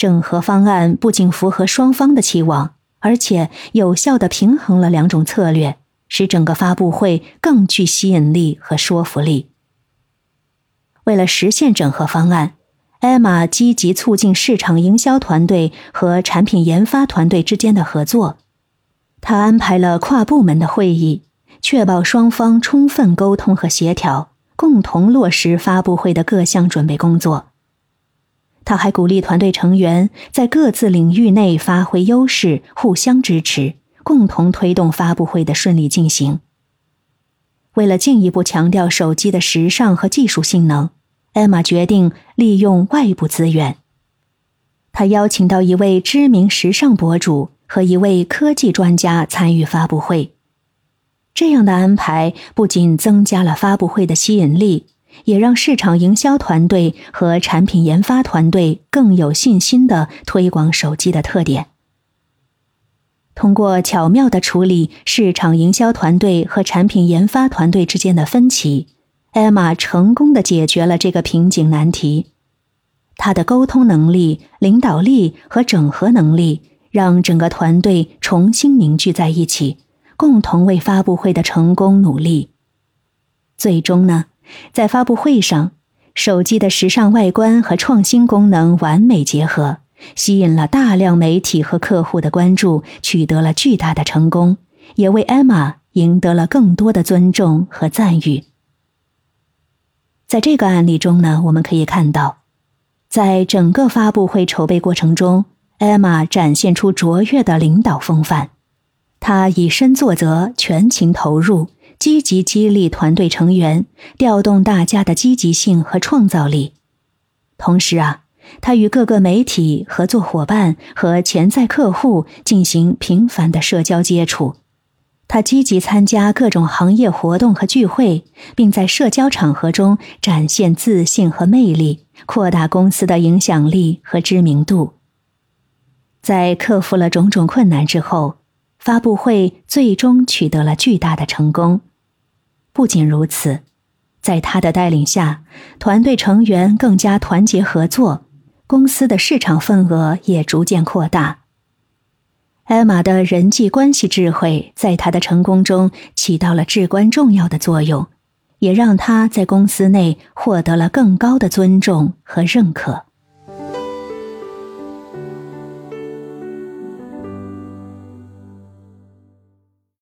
整合方案不仅符合双方的期望，而且有效的平衡了两种策略，使整个发布会更具吸引力和说服力。为了实现整合方案，艾玛积极促进市场营销团队和产品研发团队之间的合作。他安排了跨部门的会议，确保双方充分沟通和协调，共同落实发布会的各项准备工作。他还鼓励团队成员在各自领域内发挥优势，互相支持，共同推动发布会的顺利进行。为了进一步强调手机的时尚和技术性能，艾玛决定利用外部资源。他邀请到一位知名时尚博主和一位科技专家参与发布会。这样的安排不仅增加了发布会的吸引力。也让市场营销团队和产品研发团队更有信心的推广手机的特点。通过巧妙的处理市场营销团队和产品研发团队之间的分歧，艾玛成功的解决了这个瓶颈难题。他的沟通能力、领导力和整合能力，让整个团队重新凝聚在一起，共同为发布会的成功努力。最终呢？在发布会上，手机的时尚外观和创新功能完美结合，吸引了大量媒体和客户的关注，取得了巨大的成功，也为艾玛赢得了更多的尊重和赞誉。在这个案例中呢，我们可以看到，在整个发布会筹备过程中，艾玛展现出卓越的领导风范，她以身作则，全情投入。积极激励团队成员，调动大家的积极性和创造力。同时啊，他与各个媒体、合作伙伴和潜在客户进行频繁的社交接触。他积极参加各种行业活动和聚会，并在社交场合中展现自信和魅力，扩大公司的影响力和知名度。在克服了种种困难之后，发布会最终取得了巨大的成功。不仅如此，在他的带领下，团队成员更加团结合作，公司的市场份额也逐渐扩大。艾玛的人际关系智慧在他的成功中起到了至关重要的作用，也让他在公司内获得了更高的尊重和认可。